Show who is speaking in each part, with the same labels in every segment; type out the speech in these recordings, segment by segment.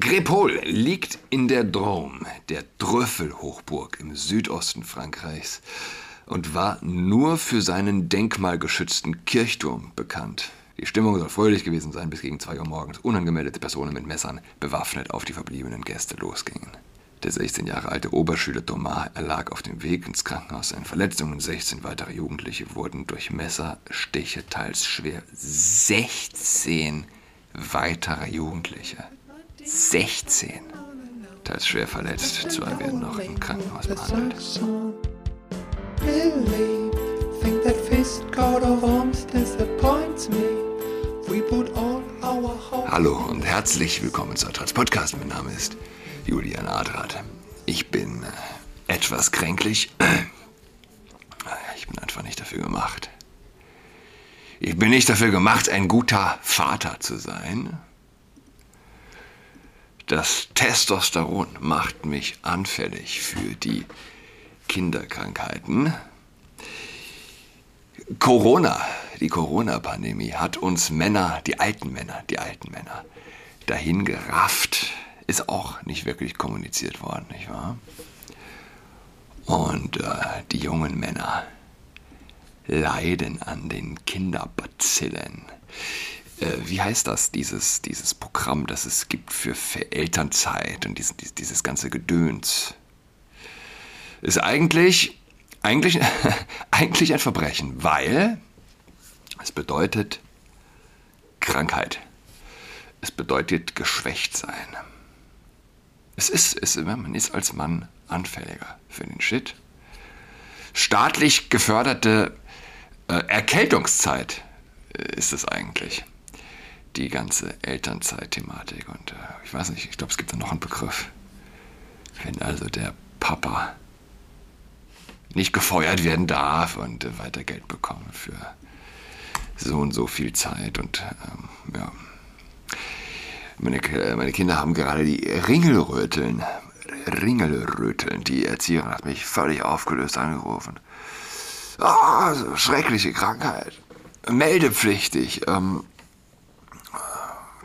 Speaker 1: Grépol liegt in der Drôme, der Trüffelhochburg im Südosten Frankreichs, und war nur für seinen denkmalgeschützten Kirchturm bekannt. Die Stimmung soll fröhlich gewesen sein, bis gegen zwei Uhr morgens unangemeldete Personen mit Messern bewaffnet auf die verbliebenen Gäste losgingen. Der 16 Jahre alte Oberschüler Thomas erlag auf dem Weg ins Krankenhaus seinen Verletzungen. 16 weitere Jugendliche wurden durch Messerstiche teils schwer. 16 weitere Jugendliche. 16. Teils schwer verletzt. Zwei werden noch im Krankenhaus behandelt. Hallo und herzlich willkommen zu Adrats Podcast. Mein Name ist Julian Adrat. Ich bin äh, etwas kränklich. Ich bin einfach nicht dafür gemacht. Ich bin nicht dafür gemacht, ein guter Vater zu sein. Das Testosteron macht mich anfällig für die Kinderkrankheiten. Corona, die Corona-Pandemie hat uns Männer, die alten Männer, die alten Männer, dahin gerafft, ist auch nicht wirklich kommuniziert worden, nicht wahr? Und äh, die jungen Männer leiden an den Kinderbazillen äh, wie heißt das, dieses, dieses Programm, das es gibt für, für Elternzeit und dieses, dieses ganze Gedöns. Ist eigentlich, eigentlich, eigentlich ein Verbrechen, weil es bedeutet Krankheit. Es bedeutet geschwächt sein. Es ist, es, man ist als Mann anfälliger für den Shit. Staatlich geförderte äh, Erkältungszeit äh, ist es eigentlich die ganze Elternzeit-Thematik. Und äh, ich weiß nicht, ich glaube, es gibt da noch einen Begriff. Wenn also der Papa nicht gefeuert werden darf und äh, weiter Geld bekommen für so und so viel Zeit. Und ähm, ja, meine, meine Kinder haben gerade die Ringelröteln. Ringelröteln. Die Erzieherin hat mich völlig aufgelöst angerufen. Oh, schreckliche Krankheit. Meldepflichtig. Ähm,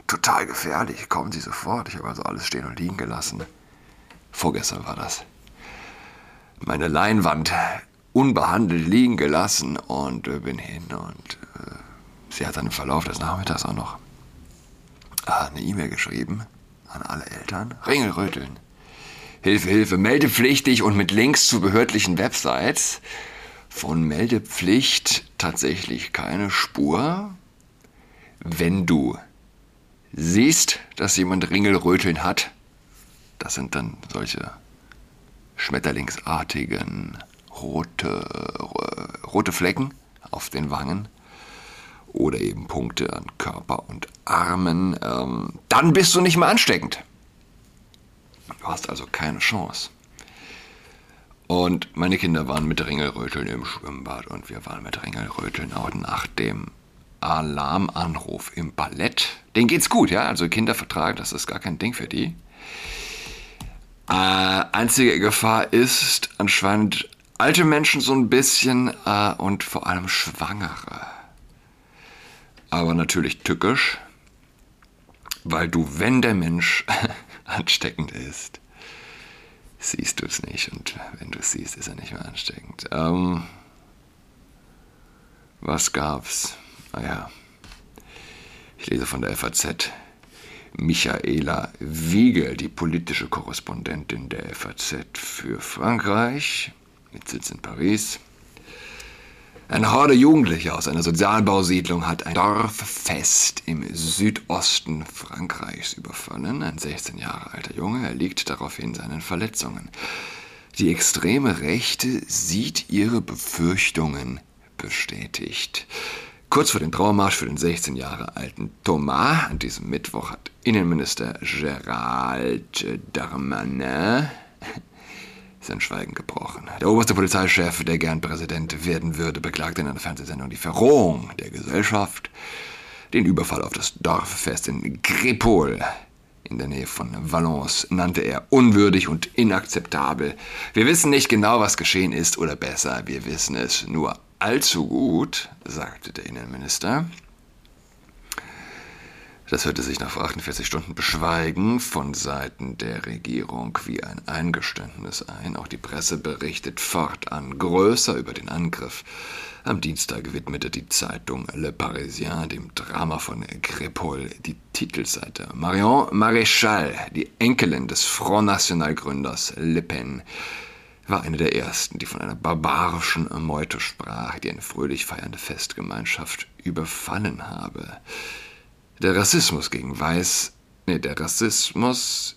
Speaker 1: total gefährlich, kommen Sie sofort. Ich habe also alles stehen und liegen gelassen. Vorgestern war das. Meine Leinwand unbehandelt liegen gelassen und äh, bin hin und äh, sie hat dann im Verlauf des Nachmittags auch noch äh, eine E-Mail geschrieben an alle Eltern. Ringelröteln. Hilfe, Hilfe, meldepflichtig und mit Links zu behördlichen Websites. Von Meldepflicht tatsächlich keine Spur. Wenn du siehst, dass jemand Ringelröteln hat, das sind dann solche schmetterlingsartigen rote, rote Flecken auf den Wangen oder eben Punkte an Körper und Armen, ähm, dann bist du nicht mehr ansteckend. Du hast also keine Chance. Und meine Kinder waren mit Ringelröteln im Schwimmbad und wir waren mit Ringelröteln auch nach dem Alarmanruf im Ballett. Den geht's gut, ja. Also Kinder vertragen, das ist gar kein Ding für die. Äh, einzige Gefahr ist anscheinend alte Menschen so ein bisschen äh, und vor allem Schwangere. Aber natürlich tückisch, weil du, wenn der Mensch ansteckend ist, siehst du es nicht. Und wenn du es siehst, ist er nicht mehr ansteckend. Ähm, was gab's? Naja, ich lese von der FAZ. Michaela Wiegel, die politische Korrespondentin der FAZ für Frankreich, mit Sitz in Paris. Eine Horde Jugendlicher aus einer Sozialbausiedlung hat ein Dorffest im Südosten Frankreichs überfallen. Ein 16 Jahre alter Junge erliegt daraufhin seinen Verletzungen. Die extreme Rechte sieht ihre Befürchtungen bestätigt. Kurz vor dem Trauermarsch für den 16 Jahre alten Thomas an diesem Mittwoch hat Innenminister Gérald Darmanin sein Schweigen gebrochen. Der oberste Polizeichef, der gern Präsident werden würde, beklagte in einer Fernsehsendung die Verrohung der Gesellschaft. Den Überfall auf das Dorffest in Grépol in der Nähe von Valence nannte er unwürdig und inakzeptabel. Wir wissen nicht genau, was geschehen ist, oder besser, wir wissen es nur allzu gut, sagte der Innenminister. Das hörte sich nach 48 Stunden Beschweigen von Seiten der Regierung wie ein Eingeständnis ein. Auch die Presse berichtet fortan größer über den Angriff. Am Dienstag widmete die Zeitung Le Parisien dem Drama von Crépol die Titelseite. Marion Maréchal, die Enkelin des Front National Gründers Le Pen, war eine der ersten, die von einer barbarischen Meute sprach, die eine fröhlich feiernde Festgemeinschaft überfallen habe. Der Rassismus gegen Weiß, nee, der Rassismus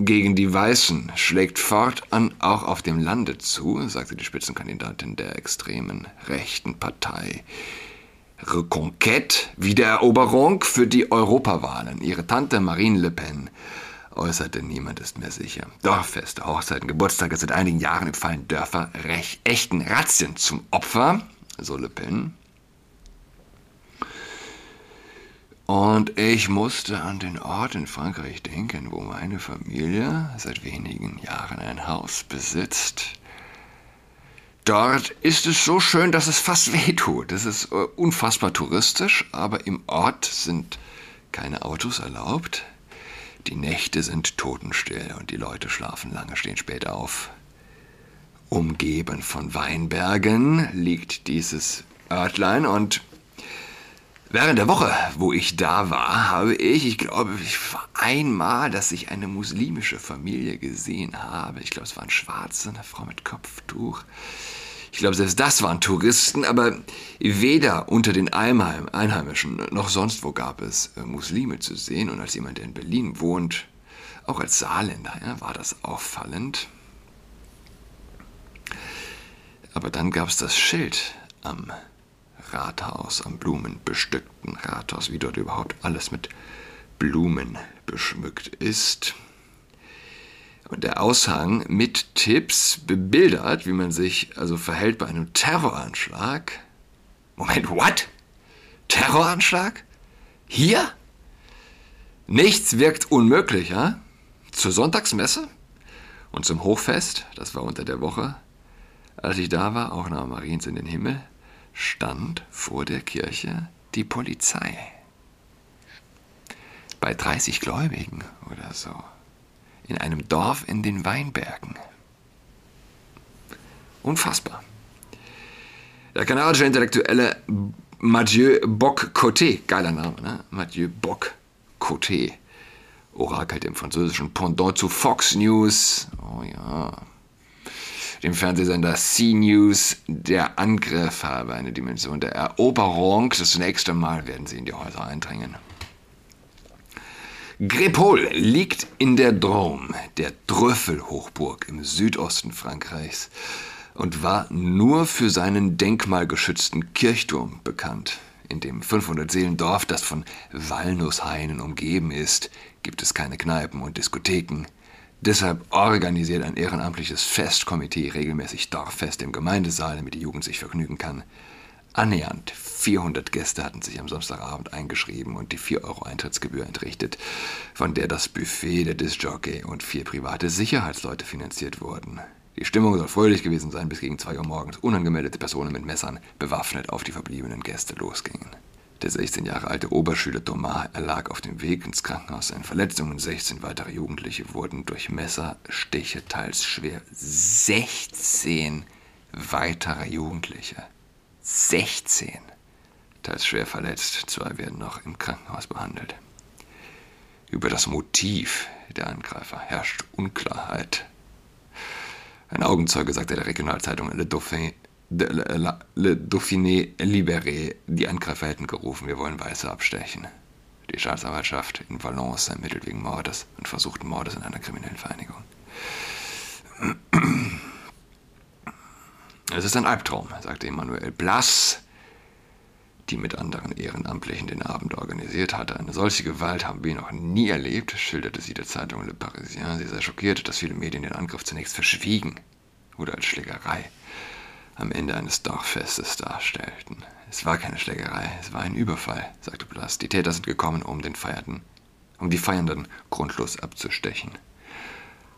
Speaker 1: gegen die Weißen schlägt fortan auch auf dem Lande zu, sagte die Spitzenkandidatin der extremen rechten Partei. Reconquête, Wiedereroberung für die Europawahlen. Ihre Tante Marine Le Pen äußerte, niemand ist mehr sicher. Dorffeste, Hochzeiten, Geburtstage seit einigen Jahren fallen Dörfer recht echten Razzien zum Opfer, so Le Pen. Und ich musste an den Ort in Frankreich denken, wo meine Familie seit wenigen Jahren ein Haus besitzt. Dort ist es so schön, dass es fast wehtut. Es ist äh, unfassbar touristisch, aber im Ort sind keine Autos erlaubt. Die Nächte sind totenstill und die Leute schlafen lange, stehen spät auf. Umgeben von Weinbergen liegt dieses Örtlein und Während der Woche, wo ich da war, habe ich, ich glaube, ich war einmal, dass ich eine muslimische Familie gesehen habe. Ich glaube, es waren Schwarze, eine Frau mit Kopftuch. Ich glaube, selbst das waren Touristen, aber weder unter den Einheimischen noch sonst wo gab es äh, Muslime zu sehen. Und als jemand, der in Berlin wohnt, auch als Saarländer, ja, war das auffallend. Aber dann gab es das Schild am Rathaus, am blumenbestückten Rathaus, wie dort überhaupt alles mit Blumen beschmückt ist. Und der Aushang mit Tipps bebildert, wie man sich also verhält bei einem Terroranschlag. Moment, what? Terroranschlag? Hier? Nichts wirkt unmöglicher. Zur Sonntagsmesse und zum Hochfest, das war unter der Woche, als ich da war, auch nahm Mariens in den Himmel, stand vor der Kirche die Polizei. Bei 30 Gläubigen oder so. In einem Dorf in den Weinbergen. Unfassbar. Der kanadische Intellektuelle Mathieu Bock-Coté, geiler Name, ne? Mathieu Bock-Coté, orakelt im französischen Pendant zu Fox News. Oh ja, dem Fernsehsender C-News, der Angriff habe eine Dimension der Eroberung. Das nächste Mal werden sie in die Häuser eindringen. Grépol liegt in der Drôme, der Trüffelhochburg im Südosten Frankreichs, und war nur für seinen denkmalgeschützten Kirchturm bekannt. In dem 500-Seelendorf, das von Walnusshainen umgeben ist, gibt es keine Kneipen und Diskotheken. Deshalb organisiert ein ehrenamtliches Festkomitee regelmäßig Dorffeste im Gemeindesaal, damit die Jugend sich vergnügen kann. Annähernd 400 Gäste hatten sich am Samstagabend eingeschrieben und die 4 Euro Eintrittsgebühr entrichtet, von der das Buffet, der Discjockey und vier private Sicherheitsleute finanziert wurden. Die Stimmung soll fröhlich gewesen sein, bis gegen 2 Uhr morgens unangemeldete Personen mit Messern bewaffnet auf die verbliebenen Gäste losgingen. Der 16 Jahre alte Oberschüler Thomas erlag auf dem Weg ins Krankenhaus an Verletzungen. 16 weitere Jugendliche wurden durch Messerstiche teils schwer. 16 weitere Jugendliche. 16 teils schwer verletzt. Zwei werden noch im Krankenhaus behandelt. Über das Motiv der Angreifer herrscht Unklarheit. Ein Augenzeuge sagte der Regionalzeitung Le Dauphin, Le Dauphiné libéré. Die Angreifer hätten gerufen, wir wollen Weiße abstechen. Die Staatsanwaltschaft in Valence ermittelt wegen Mordes und versuchten Mordes in einer kriminellen Vereinigung. Es ist ein Albtraum, sagte Emmanuel Blas, die mit anderen Ehrenamtlichen den Abend organisiert hatte. Eine solche Gewalt haben wir noch nie erlebt, schilderte sie der Zeitung Le Parisien. Sie sei schockiert, dass viele Medien den Angriff zunächst verschwiegen oder als Schlägerei am Ende eines Dorffestes darstellten. Es war keine Schlägerei, es war ein Überfall, sagte Blas. Die Täter sind gekommen, um den Feierten, um die Feiernden grundlos abzustechen.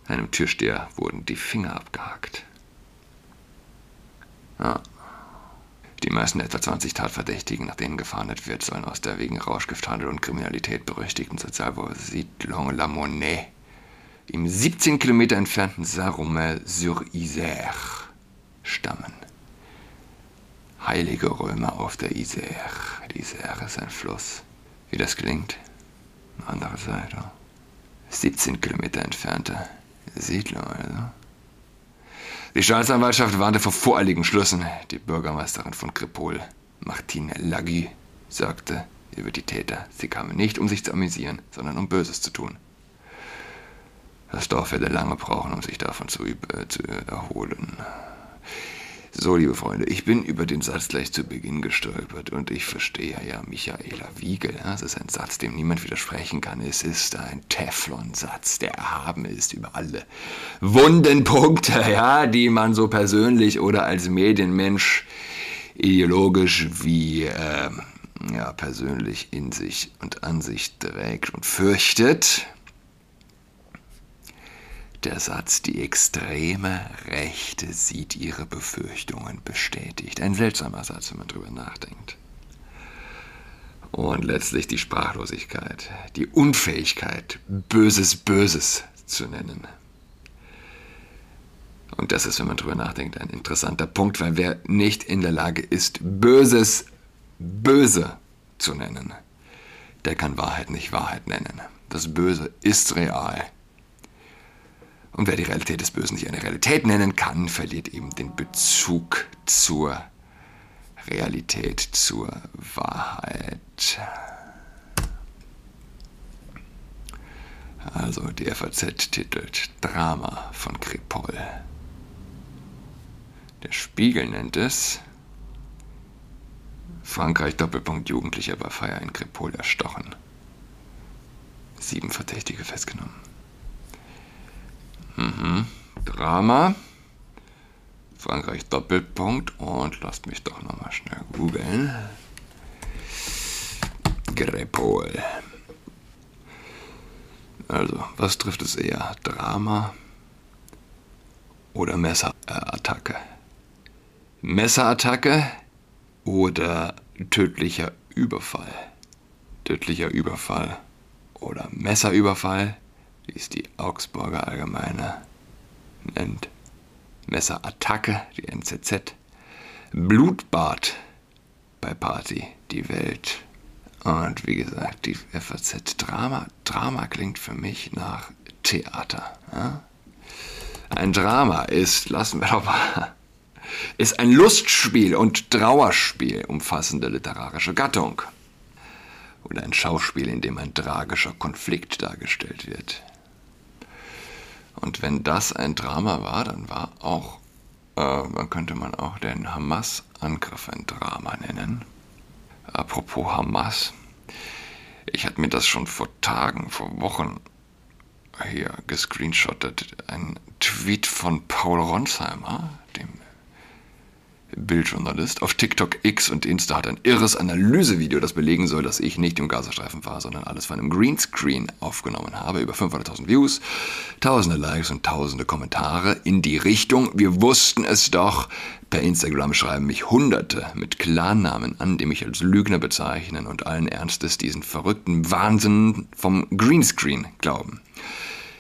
Speaker 1: Einem Türsteher wurden die Finger abgehakt. Ja. Die meisten etwa 20 Tatverdächtigen, nach denen gefahndet wird, sollen aus der wegen Rauschgifthandel und Kriminalität berüchtigten Sozialwohnsiedlung La Monnaie im 17 Kilometer entfernten Saint-Romain-sur-Isère stammen. Heilige Römer auf der Isère. Die Isère ist ein Fluss. Wie das klingt? Andere Seite. 17 Kilometer entfernte Siedlung, also. Die Staatsanwaltschaft warnte vor voreiligen Schlüssen. Die Bürgermeisterin von Kripol, Martine Lagui, sagte über die Täter, sie kamen nicht, um sich zu amüsieren, sondern um Böses zu tun. Das Dorf werde lange brauchen, um sich davon zu, äh, zu erholen. So, liebe Freunde, ich bin über den Satz gleich zu Beginn gestolpert und ich verstehe ja Michaela Wiegel. Es ist ein Satz, dem niemand widersprechen kann. Es ist ein Teflon-Satz, der erhaben ist über alle wunden Punkte, ja, die man so persönlich oder als Medienmensch ideologisch wie äh, ja, persönlich in sich und an sich trägt und fürchtet der Satz, die extreme Rechte sieht ihre Befürchtungen bestätigt. Ein seltsamer Satz, wenn man drüber nachdenkt. Und letztlich die Sprachlosigkeit, die Unfähigkeit, Böses Böses zu nennen. Und das ist, wenn man drüber nachdenkt, ein interessanter Punkt, weil wer nicht in der Lage ist, Böses Böse zu nennen, der kann Wahrheit nicht Wahrheit nennen. Das Böse ist real. Und wer die Realität des Bösen nicht eine Realität nennen kann, verliert eben den Bezug zur Realität, zur Wahrheit. Also die FAZ titelt Drama von Kripol. Der Spiegel nennt es Frankreich Doppelpunkt Jugendlicher bei Feier in Kripol erstochen. Sieben Verdächtige festgenommen. Mhm. Drama. Frankreich Doppelpunkt und lasst mich doch nochmal schnell googeln. Grepol. Also, was trifft es eher? Drama oder Messerattacke? Messerattacke oder tödlicher Überfall? Tödlicher Überfall oder Messerüberfall? Wie es die Augsburger Allgemeine nennt. Messerattacke, die NZZ. Blutbad bei Party, die Welt. Und wie gesagt, die FAZ Drama. Drama klingt für mich nach Theater. Ja? Ein Drama ist, lassen wir doch mal, ist ein Lustspiel und Trauerspiel umfassende literarische Gattung. Oder ein Schauspiel, in dem ein tragischer Konflikt dargestellt wird. Und wenn das ein Drama war, dann war auch, äh, dann könnte man auch den Hamas-Angriff ein Drama nennen. Apropos Hamas, ich hatte mir das schon vor Tagen, vor Wochen hier gescreenshottet. Ein Tweet von Paul Ronsheimer, Bildjournalist, auf TikTok, X und Insta hat ein irres Analysevideo, das belegen soll, dass ich nicht im Gazastreifen war, sondern alles von einem Greenscreen aufgenommen habe. Über 500.000 Views, tausende Likes und tausende Kommentare in die Richtung. Wir wussten es doch. Per Instagram schreiben mich Hunderte mit Klarnamen an, die mich als Lügner bezeichnen und allen Ernstes diesen verrückten Wahnsinn vom Greenscreen glauben.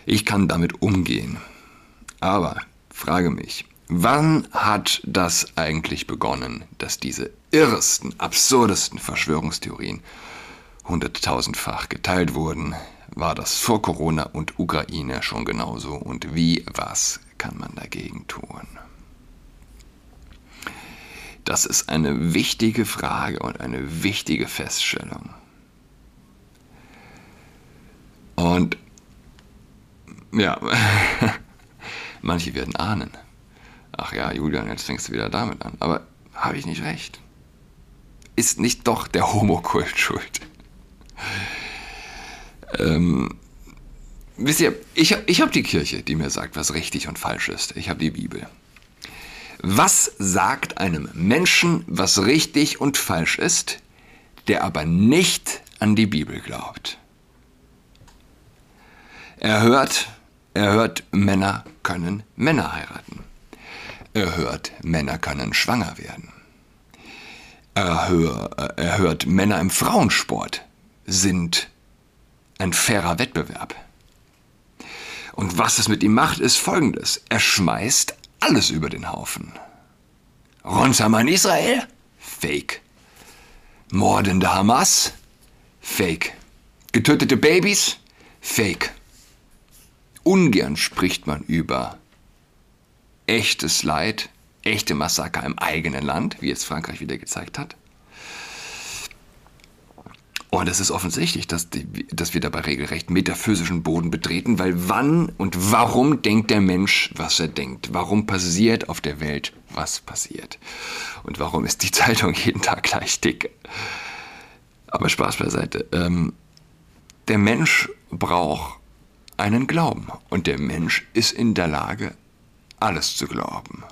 Speaker 1: Ich kann damit umgehen. Aber frage mich, Wann hat das eigentlich begonnen, dass diese irresten, absurdesten Verschwörungstheorien hunderttausendfach geteilt wurden? War das vor Corona und Ukraine schon genauso? Und wie, was kann man dagegen tun? Das ist eine wichtige Frage und eine wichtige Feststellung. Und ja, manche werden ahnen ach ja, Julian, jetzt fängst du wieder damit an. Aber habe ich nicht recht? Ist nicht doch der Homokult schuld? ähm, wisst ihr, ich, ich habe die Kirche, die mir sagt, was richtig und falsch ist. Ich habe die Bibel. Was sagt einem Menschen, was richtig und falsch ist, der aber nicht an die Bibel glaubt? Er hört, er hört, Männer können Männer heiraten. Er hört, Männer können schwanger werden. erhört, Männer im Frauensport sind ein fairer Wettbewerb. Und was es mit ihm macht, ist folgendes. Er schmeißt alles über den Haufen. Ronsaman Israel? Fake. Mordende Hamas? Fake. Getötete Babys? Fake. Ungern spricht man über echtes Leid, echte Massaker im eigenen Land, wie es Frankreich wieder gezeigt hat. Und es ist offensichtlich, dass, die, dass wir dabei regelrecht metaphysischen Boden betreten, weil wann und warum denkt der Mensch, was er denkt? Warum passiert auf der Welt, was passiert? Und warum ist die Zeitung jeden Tag gleich dick? Aber Spaß beiseite. Ähm, der Mensch braucht einen Glauben und der Mensch ist in der Lage, alles zu glauben.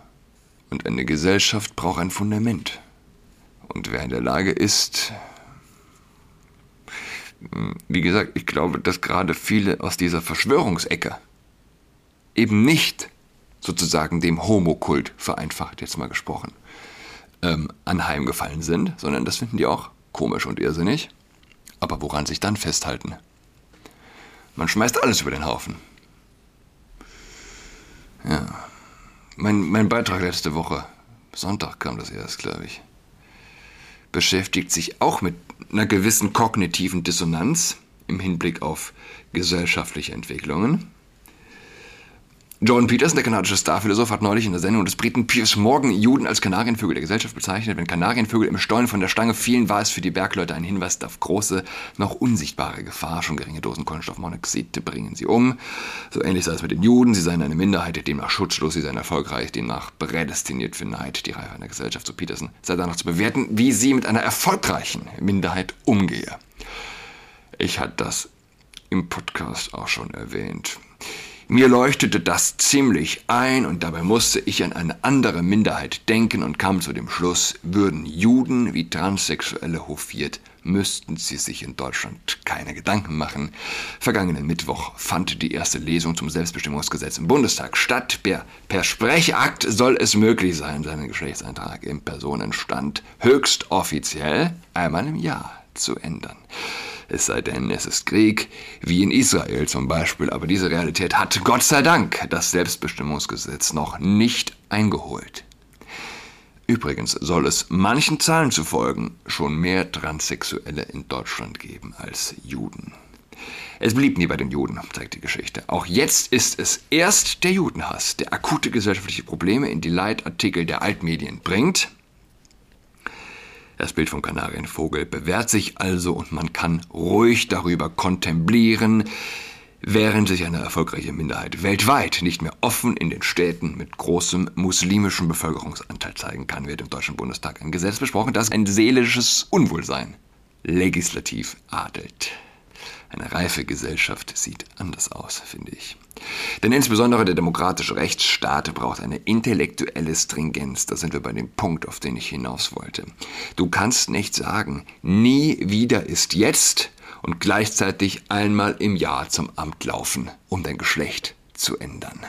Speaker 1: Und eine Gesellschaft braucht ein Fundament. Und wer in der Lage ist, wie gesagt, ich glaube, dass gerade viele aus dieser Verschwörungsecke eben nicht sozusagen dem Homokult, vereinfacht jetzt mal gesprochen, ähm, anheimgefallen sind, sondern das finden die auch komisch und irrsinnig. Aber woran sich dann festhalten? Man schmeißt alles über den Haufen. Ja. Mein, mein Beitrag letzte Woche, Sonntag kam das erst, glaube ich, beschäftigt sich auch mit einer gewissen kognitiven Dissonanz im Hinblick auf gesellschaftliche Entwicklungen. John Peterson, der kanadische Starphilosoph, hat neulich in der Sendung des Briten Piers Morgan Juden als Kanarienvögel der Gesellschaft bezeichnet. Wenn Kanarienvögel im Stollen von der Stange fielen, war es für die Bergleute ein Hinweis auf große, noch unsichtbare Gefahr. Schon geringe Dosen Kohlenstoffmonoxid bringen sie um. So ähnlich sei es mit den Juden. Sie seien eine Minderheit, demnach schutzlos, sie seien erfolgreich, demnach prädestiniert für Neid. Die Reife einer Gesellschaft, so Peterson, sei danach zu bewerten, wie sie mit einer erfolgreichen Minderheit umgehe. Ich hatte das im Podcast auch schon erwähnt. Mir leuchtete das ziemlich ein und dabei musste ich an eine andere Minderheit denken und kam zu dem Schluss, würden Juden wie Transsexuelle hofiert, müssten sie sich in Deutschland keine Gedanken machen. Vergangenen Mittwoch fand die erste Lesung zum Selbstbestimmungsgesetz im Bundestag statt. Per, per Sprechakt soll es möglich sein, seinen Geschlechtseintrag im Personenstand höchst offiziell einmal im Jahr zu ändern es sei denn, es ist Krieg, wie in Israel zum Beispiel. Aber diese Realität hat Gott sei Dank das Selbstbestimmungsgesetz noch nicht eingeholt. Übrigens soll es manchen Zahlen zu folgen schon mehr Transsexuelle in Deutschland geben als Juden. Es blieb nie bei den Juden, zeigt die Geschichte. Auch jetzt ist es erst der Judenhass, der akute gesellschaftliche Probleme in die Leitartikel der Altmedien bringt das Bild vom Kanarienvogel bewährt sich also und man kann ruhig darüber kontemplieren, während sich eine erfolgreiche Minderheit weltweit nicht mehr offen in den Städten mit großem muslimischen Bevölkerungsanteil zeigen kann, wird im Deutschen Bundestag ein Gesetz besprochen, das ein seelisches Unwohlsein legislativ adelt. Eine reife Gesellschaft sieht anders aus, finde ich. Denn insbesondere der demokratische Rechtsstaat braucht eine intellektuelle Stringenz. Da sind wir bei dem Punkt, auf den ich hinaus wollte. Du kannst nicht sagen, nie wieder ist jetzt und gleichzeitig einmal im Jahr zum Amt laufen, um dein Geschlecht zu ändern.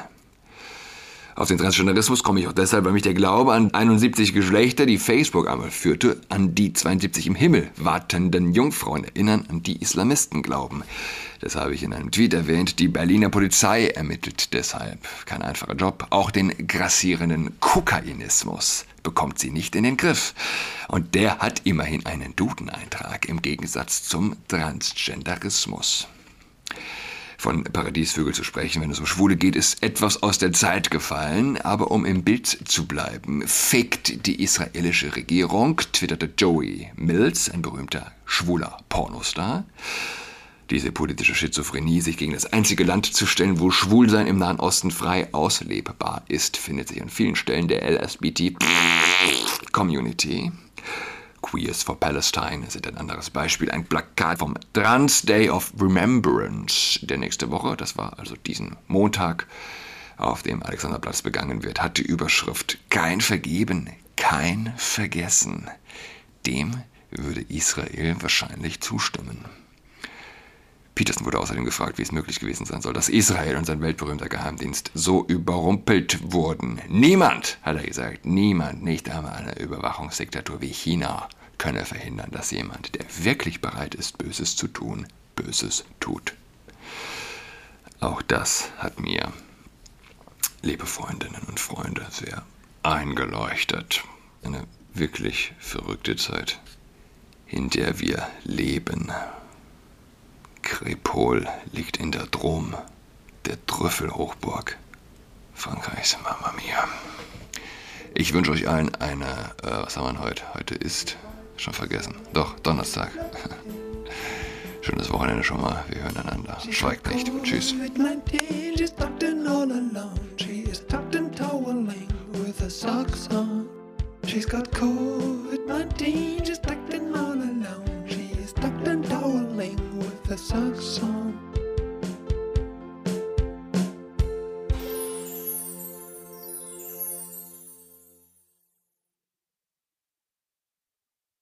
Speaker 1: Auf den Transgenderismus komme ich auch deshalb, weil mich der Glaube an 71 Geschlechter, die Facebook einmal führte, an die 72 im Himmel wartenden Jungfrauen erinnern, an die Islamisten glauben. Das habe ich in einem Tweet erwähnt. Die Berliner Polizei ermittelt deshalb. Kein einfacher Job. Auch den grassierenden Kokainismus bekommt sie nicht in den Griff. Und der hat immerhin einen Dudeneintrag im Gegensatz zum Transgenderismus von Paradiesvögel zu sprechen, wenn es um Schwule geht, ist etwas aus der Zeit gefallen. Aber um im Bild zu bleiben, fickt die israelische Regierung, twitterte Joey Mills, ein berühmter schwuler Pornostar. Diese politische Schizophrenie, sich gegen das einzige Land zu stellen, wo Schwulsein im Nahen Osten frei auslebbar ist, findet sich an vielen Stellen der LSBT-Community. Queers for Palestine sind ein anderes Beispiel. Ein Plakat vom Trans Day of Remembrance der nächste Woche, das war also diesen Montag, auf dem Alexanderplatz begangen wird, hat die Überschrift Kein Vergeben, kein Vergessen. Dem würde Israel wahrscheinlich zustimmen. Peterson wurde außerdem gefragt, wie es möglich gewesen sein soll, dass Israel und sein weltberühmter Geheimdienst so überrumpelt wurden. Niemand, hat er gesagt, niemand, nicht einmal eine Überwachungsdiktatur wie China könne verhindern, dass jemand, der wirklich bereit ist, Böses zu tun, Böses tut. Auch das hat mir, liebe Freundinnen und Freunde, sehr eingeleuchtet. Eine wirklich verrückte Zeit, in der wir leben. Krepol liegt in der Drôme, der Trüffelhochburg Frankreichs, Mama Mia. Ich wünsche euch allen eine, äh, was haben wir heute? Heute ist, schon vergessen, doch, Donnerstag. Schönes Wochenende schon mal, wir hören einander. Schweigt nicht. Tschüss. She's got COVID-19, she's tucked in that sucks so